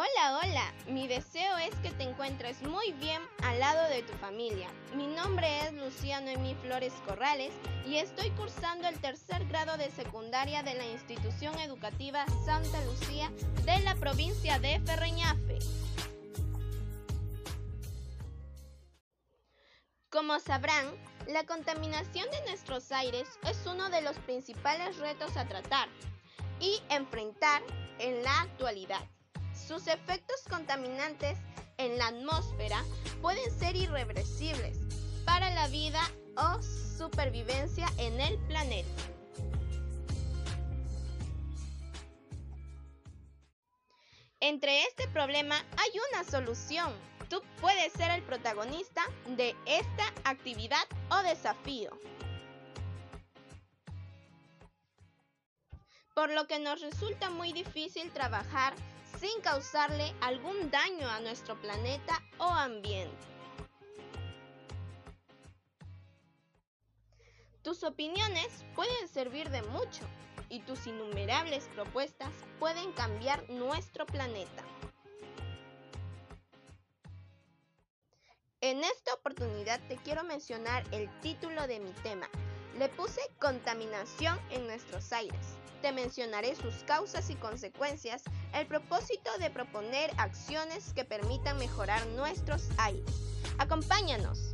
Hola, hola. Mi deseo es que te encuentres muy bien al lado de tu familia. Mi nombre es Lucía Noemí Flores Corrales y estoy cursando el tercer grado de secundaria de la institución educativa Santa Lucía de la provincia de Ferreñafe. Como sabrán, la contaminación de nuestros aires es uno de los principales retos a tratar y enfrentar en la actualidad. Sus efectos contaminantes en la atmósfera pueden ser irreversibles para la vida o supervivencia en el planeta. Entre este problema hay una solución. Tú puedes ser el protagonista de esta actividad o desafío. Por lo que nos resulta muy difícil trabajar sin causarle algún daño a nuestro planeta o ambiente. Tus opiniones pueden servir de mucho y tus innumerables propuestas pueden cambiar nuestro planeta. En esta oportunidad te quiero mencionar el título de mi tema. Le puse contaminación en nuestros aires te mencionaré sus causas y consecuencias, el propósito de proponer acciones que permitan mejorar nuestros aires. Acompáñanos.